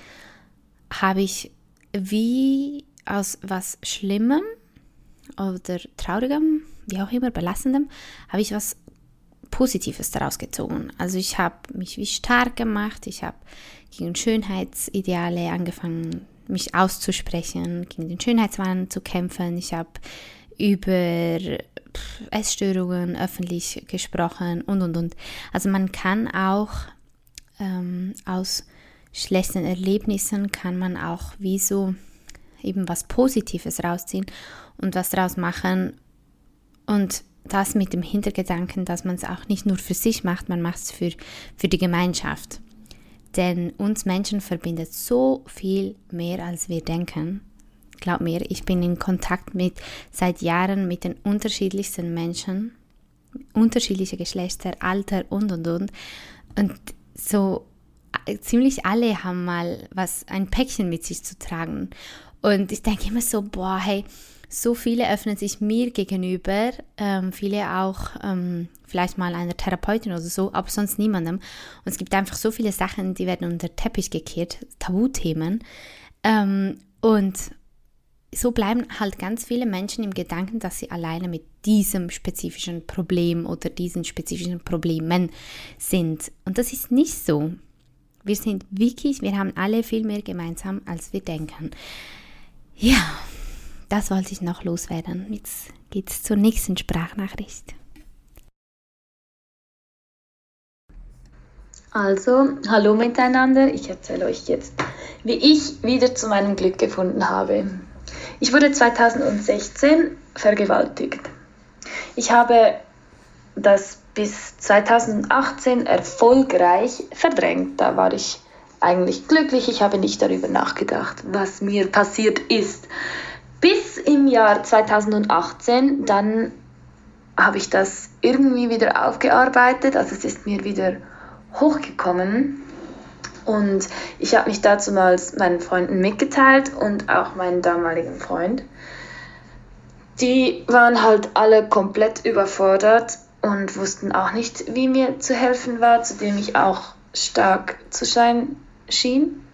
Speaker 2: habe ich wie aus was Schlimmem oder Traurigem, wie auch immer, Belassendem, habe ich was Positives daraus gezogen. Also ich habe mich wie stark gemacht, ich habe gegen Schönheitsideale angefangen mich auszusprechen, gegen den Schönheitswahn zu kämpfen. Ich habe über Essstörungen öffentlich gesprochen und und und. Also man kann auch ähm, aus schlechten Erlebnissen kann man auch wie so eben was Positives rausziehen und was daraus machen und das mit dem Hintergedanken, dass man es auch nicht nur für sich macht, man macht es für, für die Gemeinschaft. Denn uns Menschen verbindet so viel mehr, als wir denken. Glaub mir, ich bin in Kontakt mit seit Jahren mit den unterschiedlichsten Menschen, unterschiedliche Geschlechter, Alter und und und. Und so äh, ziemlich alle haben mal was, ein Päckchen mit sich zu tragen. Und ich denke immer so, boah, hey, so viele öffnen sich mir gegenüber, ähm, viele auch ähm, vielleicht mal einer Therapeutin oder so, aber sonst niemandem. Und es gibt einfach so viele Sachen, die werden unter Teppich gekehrt, Tabuthemen. Ähm, und so bleiben halt ganz viele Menschen im Gedanken, dass sie alleine mit diesem spezifischen Problem oder diesen spezifischen Problemen sind. Und das ist nicht so. Wir sind Wikis, wir haben alle viel mehr gemeinsam, als wir denken. Ja, das wollte ich noch loswerden. Jetzt geht es zur nächsten Sprachnachricht.
Speaker 5: Also, hallo miteinander. Ich erzähle euch jetzt, wie ich wieder zu meinem Glück gefunden habe. Ich wurde 2016 vergewaltigt. Ich habe das bis 2018 erfolgreich verdrängt. Da war ich eigentlich glücklich. Ich habe nicht darüber nachgedacht, was mir passiert ist. Bis im Jahr 2018, dann habe ich das irgendwie wieder aufgearbeitet. Also es ist mir wieder hochgekommen. Und ich habe mich dazu mal meinen Freunden mitgeteilt und auch meinen damaligen Freund. Die waren halt alle komplett überfordert und wussten auch nicht, wie mir zu helfen war, zu dem ich auch stark zu sein schien.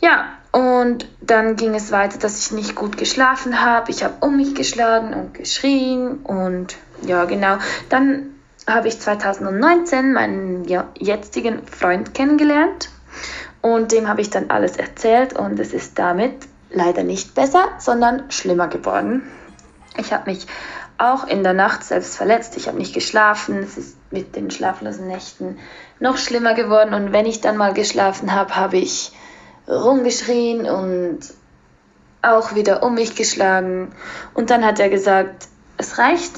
Speaker 5: Ja, und dann ging es weiter, dass ich nicht gut geschlafen habe. Ich habe um mich geschlagen und geschrien und ja, genau. Dann habe ich 2019 meinen jetzigen Freund kennengelernt und dem habe ich dann alles erzählt und es ist damit leider nicht besser, sondern schlimmer geworden. Ich habe mich auch in der Nacht selbst verletzt. Ich habe nicht geschlafen. Es ist mit den schlaflosen Nächten noch schlimmer geworden. Und wenn ich dann mal geschlafen habe, habe ich rumgeschrien und auch wieder um mich geschlagen. Und dann hat er gesagt, es reicht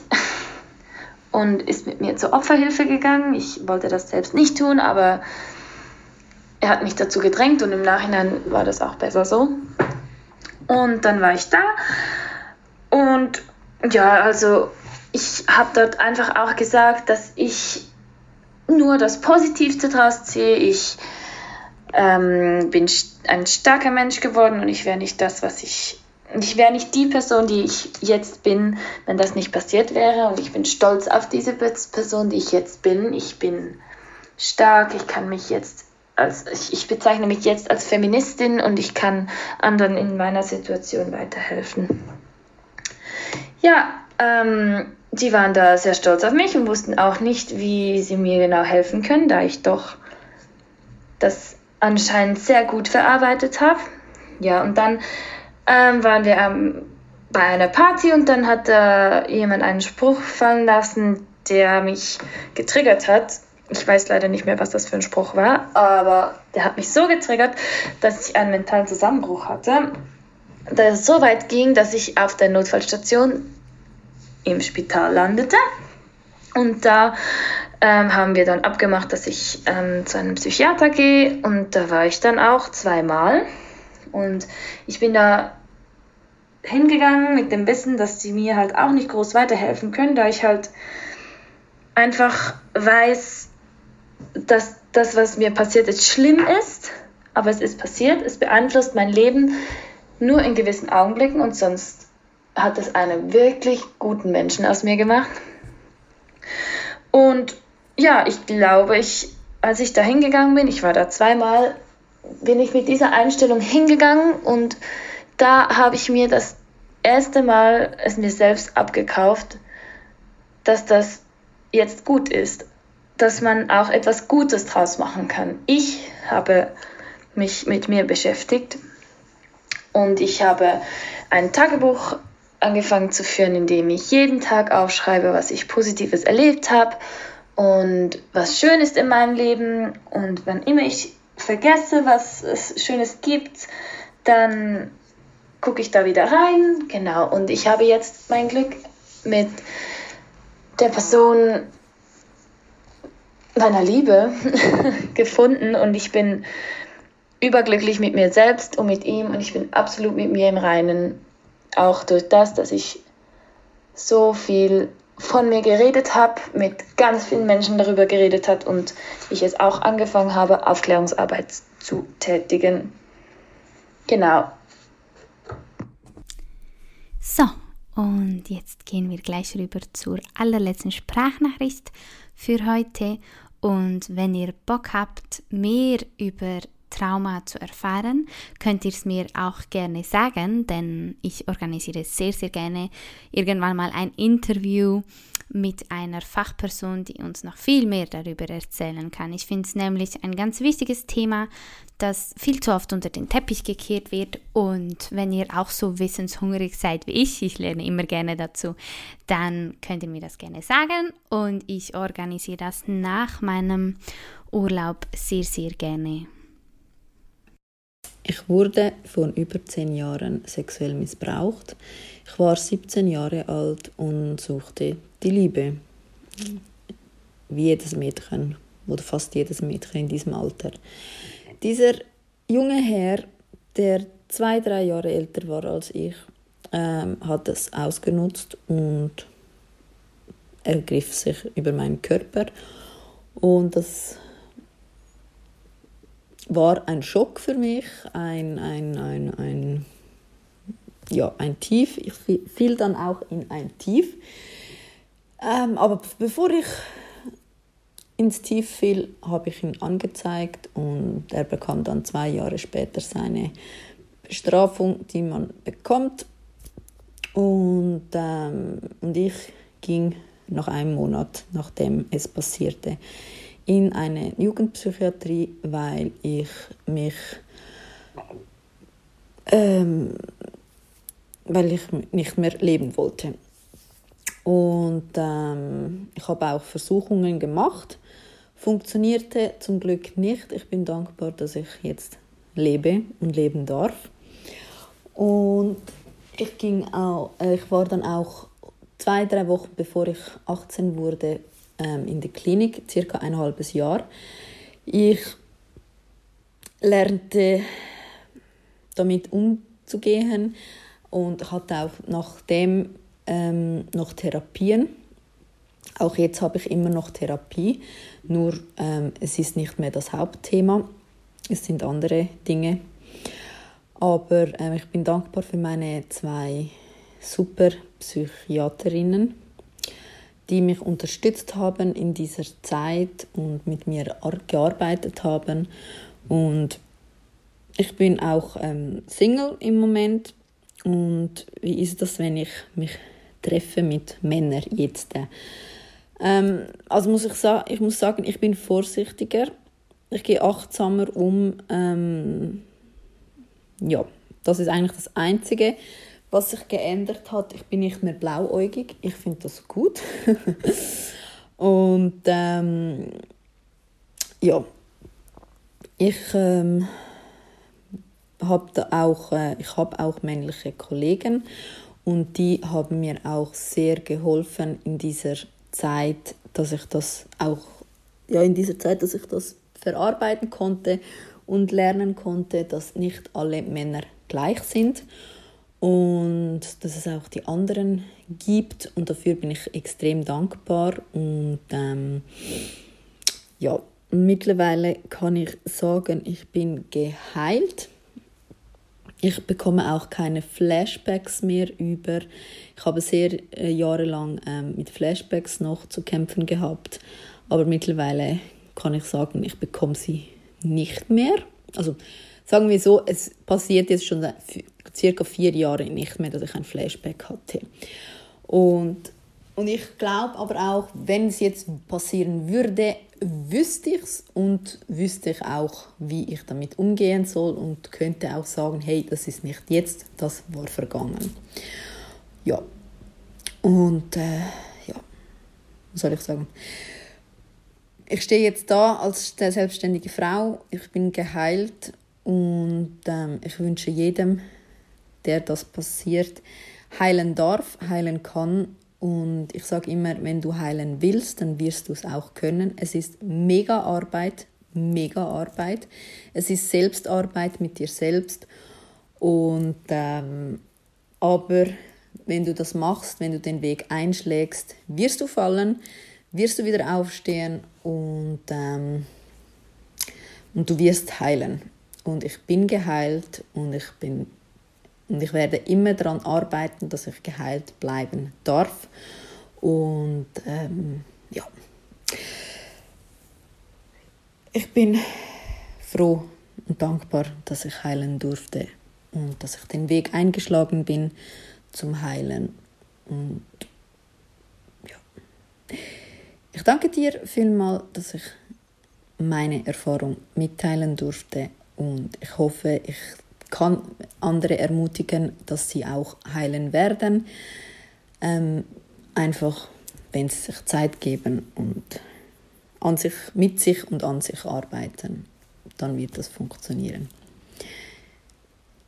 Speaker 5: und ist mit mir zur Opferhilfe gegangen. Ich wollte das selbst nicht tun, aber er hat mich dazu gedrängt und im Nachhinein war das auch besser so. Und dann war ich da und ja, also ich habe dort einfach auch gesagt, dass ich nur das Positivste draus ziehe. Ich ähm, bin ein starker Mensch geworden und ich wäre nicht das, was ich. Ich wäre nicht die Person, die ich jetzt bin, wenn das nicht passiert wäre. Und ich bin stolz auf diese Person, die ich jetzt bin. Ich bin stark, ich kann mich jetzt als, ich bezeichne mich jetzt als Feministin und ich kann anderen in meiner Situation weiterhelfen. Ja, ähm, die waren da sehr stolz auf mich und wussten auch nicht, wie sie mir genau helfen können, da ich doch das anscheinend sehr gut verarbeitet habe. Ja, und dann ähm, waren wir ähm, bei einer Party und dann hat äh, jemand einen Spruch fallen lassen, der mich getriggert hat. Ich weiß leider nicht mehr, was das für ein Spruch war, aber der hat mich so getriggert, dass ich einen mentalen Zusammenbruch hatte. Der so weit ging, dass ich auf der Notfallstation im Spital landete. Und da ähm, haben wir dann abgemacht, dass ich ähm, zu einem Psychiater gehe. Und da war ich dann auch zweimal. Und ich bin da hingegangen mit dem Wissen, dass sie mir halt auch nicht groß weiterhelfen können, da ich halt einfach weiß, dass das, was mir passiert ist, schlimm ist. Aber es ist passiert, es beeinflusst mein Leben nur in gewissen Augenblicken und sonst hat es einen wirklich guten Menschen aus mir gemacht. Und ja, ich glaube, ich, als ich da hingegangen bin, ich war da zweimal, bin ich mit dieser Einstellung hingegangen und da habe ich mir das erste Mal es mir selbst abgekauft, dass das jetzt gut ist, dass man auch etwas Gutes draus machen kann. Ich habe mich mit mir beschäftigt und ich habe ein Tagebuch angefangen zu führen, indem ich jeden Tag aufschreibe, was ich Positives erlebt habe und was schön ist in meinem Leben. Und wenn immer ich vergesse, was es Schönes gibt, dann gucke ich da wieder rein. Genau. Und ich habe jetzt mein Glück mit der Person meiner Liebe gefunden und ich bin überglücklich mit mir selbst und mit ihm und ich bin absolut mit mir im Reinen auch durch das, dass ich so viel von mir geredet habe, mit ganz vielen Menschen darüber geredet hat und ich es auch angefangen habe, Aufklärungsarbeit zu tätigen. Genau.
Speaker 2: So, und jetzt gehen wir gleich rüber zur allerletzten Sprachnachricht für heute. Und wenn ihr Bock habt, mehr über Trauma zu erfahren, könnt ihr es mir auch gerne sagen, denn ich organisiere sehr, sehr gerne irgendwann mal ein Interview mit einer Fachperson, die uns noch viel mehr darüber erzählen kann. Ich finde es nämlich ein ganz wichtiges Thema, das viel zu oft unter den Teppich gekehrt wird. Und wenn ihr auch so wissenshungrig seid wie ich, ich lerne immer gerne dazu, dann könnt ihr mir das gerne sagen und ich organisiere das nach meinem Urlaub sehr, sehr gerne.
Speaker 6: Ich wurde vor über zehn Jahren sexuell missbraucht. Ich war 17 Jahre alt und suchte die Liebe. Wie jedes Mädchen oder fast jedes Mädchen in diesem Alter. Dieser junge Herr, der zwei, drei Jahre älter war als ich, ähm, hat es ausgenutzt und ergriff sich über meinen Körper. Und das war ein Schock für mich, ein, ein, ein, ein, ja, ein Tief. Ich fiel dann auch in ein Tief. Ähm, aber bevor ich ins Tief fiel, habe ich ihn angezeigt und er bekam dann zwei Jahre später seine Bestrafung, die man bekommt. Und, ähm, und ich ging nach einem Monat, nachdem es passierte, in eine Jugendpsychiatrie, weil ich mich ähm, weil ich nicht mehr leben wollte. Und ähm, ich habe auch Versuchungen gemacht. Funktionierte zum Glück nicht. Ich bin dankbar, dass ich jetzt lebe und leben darf. Und ich, ging auch, äh, ich war dann auch zwei, drei Wochen bevor ich 18 wurde ähm, in der Klinik, circa ein halbes Jahr. Ich lernte damit umzugehen und hatte auch nachdem ähm, noch Therapien. Auch jetzt habe ich immer noch Therapie, nur ähm, es ist nicht mehr das Hauptthema. Es sind andere Dinge. Aber ähm, ich bin dankbar für meine zwei super Psychiaterinnen, die mich unterstützt haben in dieser Zeit und mit mir gearbeitet haben. Und ich bin auch ähm, Single im Moment. Und wie ist das, wenn ich mich treffe mit Männern jetzt. Ähm, also muss ich sagen, ich muss sagen, ich bin vorsichtiger. Ich gehe achtsamer um. Ähm, ja, das ist eigentlich das Einzige, was sich geändert hat. Ich bin nicht mehr blauäugig. Ich finde das gut. Und ähm, ja, ich ähm, habe auch, äh, habe auch männliche Kollegen und die haben mir auch sehr geholfen in dieser Zeit, dass ich das auch, ja, in dieser Zeit, dass ich das verarbeiten konnte und lernen konnte, dass nicht alle Männer gleich sind und dass es auch die anderen gibt und dafür bin ich extrem dankbar und ähm, ja, mittlerweile kann ich sagen, ich bin geheilt ich bekomme auch keine Flashbacks mehr über. Ich habe sehr äh, jahrelang ähm, mit Flashbacks noch zu kämpfen gehabt, aber mittlerweile kann ich sagen, ich bekomme sie nicht mehr. Also sagen wir so, es passiert jetzt schon circa vier Jahre nicht mehr, dass ich ein Flashback hatte. Und und ich glaube aber auch, wenn es jetzt passieren würde, wüsste ich es und wüsste ich auch, wie ich damit umgehen soll und könnte auch sagen, hey, das ist nicht jetzt, das war vergangen. Ja. Und äh, ja, was soll ich sagen? Ich stehe jetzt da als selbstständige Frau, ich bin geheilt und ähm, ich wünsche jedem, der das passiert, heilen darf, heilen kann und ich sage immer, wenn du heilen willst, dann wirst du es auch können. Es ist mega Arbeit, mega Arbeit. Es ist Selbstarbeit mit dir selbst. Und, ähm, aber wenn du das machst, wenn du den Weg einschlägst, wirst du fallen, wirst du wieder aufstehen und, ähm, und du wirst heilen. Und ich bin geheilt und ich bin und ich werde immer daran arbeiten, dass ich geheilt bleiben darf. Und ähm, ja, ich bin froh und dankbar, dass ich heilen durfte und dass ich den Weg eingeschlagen bin zum Heilen. Und ja. Ich danke dir vielmals, dass ich meine Erfahrung mitteilen durfte und ich hoffe, ich kann andere ermutigen, dass sie auch heilen werden. Ähm, einfach, wenn sie sich Zeit geben und an sich, mit sich und an sich arbeiten, dann wird das funktionieren.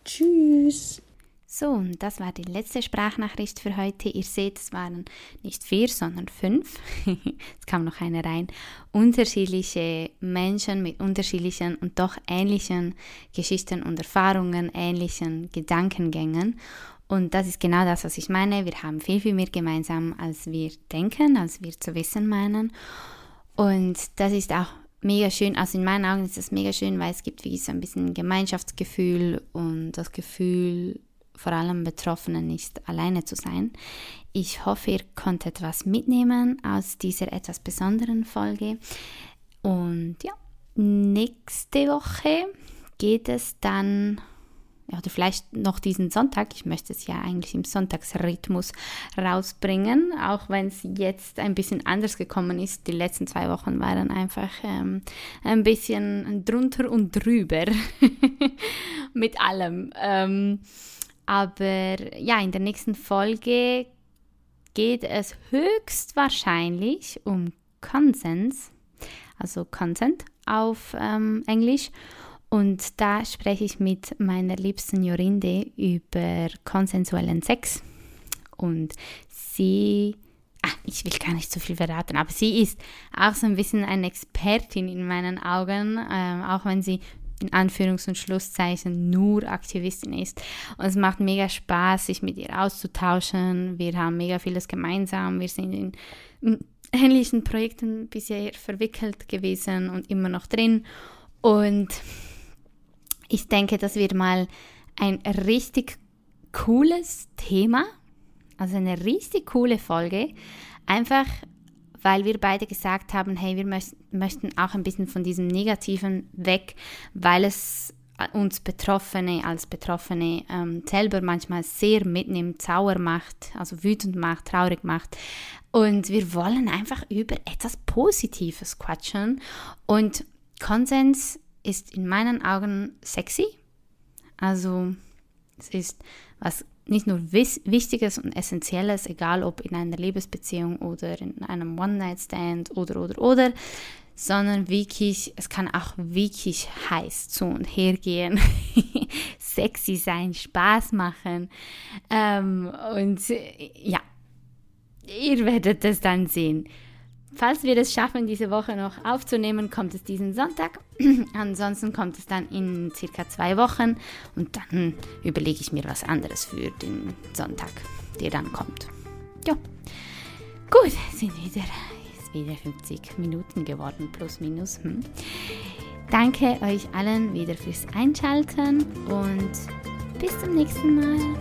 Speaker 6: Tschüss!
Speaker 2: So, und das war die letzte Sprachnachricht für heute. Ihr seht, es waren nicht vier, sondern fünf. es kam noch eine rein. Unterschiedliche Menschen mit unterschiedlichen und doch ähnlichen Geschichten und Erfahrungen, ähnlichen Gedankengängen. Und das ist genau das, was ich meine. Wir haben viel, viel mehr gemeinsam, als wir denken, als wir zu wissen meinen. Und das ist auch mega schön. Also in meinen Augen ist das mega schön, weil es gibt wie so ein bisschen Gemeinschaftsgefühl und das Gefühl, vor allem Betroffenen nicht alleine zu sein. Ich hoffe, ihr konntet was mitnehmen aus dieser etwas besonderen Folge. Und ja, nächste Woche geht es dann oder vielleicht noch diesen Sonntag. Ich möchte es ja eigentlich im Sonntagsrhythmus rausbringen, auch wenn es jetzt ein bisschen anders gekommen ist. Die letzten zwei Wochen waren einfach ähm, ein bisschen drunter und drüber mit allem. Ähm, aber ja, in der nächsten Folge geht es höchstwahrscheinlich um Konsens, also Consent auf ähm, Englisch. Und da spreche ich mit meiner liebsten Jorinde über konsensuellen Sex. Und sie, ach, ich will gar nicht so viel verraten, aber sie ist auch so ein bisschen eine Expertin in meinen Augen, äh, auch wenn sie in Anführungs- und Schlusszeichen nur Aktivistin ist. Und es macht mega Spaß, sich mit ihr auszutauschen. Wir haben mega vieles gemeinsam. Wir sind in, ähnlichen Projekten bisher verwickelt gewesen und immer noch drin. Und ich denke, das wird mal ein richtig cooles Thema, also eine richtig coole Folge. Einfach, weil wir beide gesagt haben, hey, wir möchten auch ein bisschen von diesem Negativen weg, weil es uns Betroffene als Betroffene ähm, selber manchmal sehr mitnimmt, sauer macht, also wütend macht, traurig macht. Und wir wollen einfach über etwas Positives quatschen. Und Konsens ist in meinen Augen sexy. Also es ist was nicht nur Wichtiges und Essentielles, egal ob in einer Liebesbeziehung oder in einem One-Night-Stand oder, oder, oder, sondern wirklich, es kann auch wirklich heiß zu und her gehen, sexy sein, Spaß machen. Ähm, und ja, ihr werdet es dann sehen. Falls wir es schaffen, diese Woche noch aufzunehmen, kommt es diesen Sonntag. Ansonsten kommt es dann in circa zwei Wochen und dann überlege ich mir was anderes für den Sonntag, der dann kommt. Ja. Gut, sind wieder, ist wieder 50 Minuten geworden, plus minus. Hm. Danke euch allen wieder fürs Einschalten und bis zum nächsten Mal.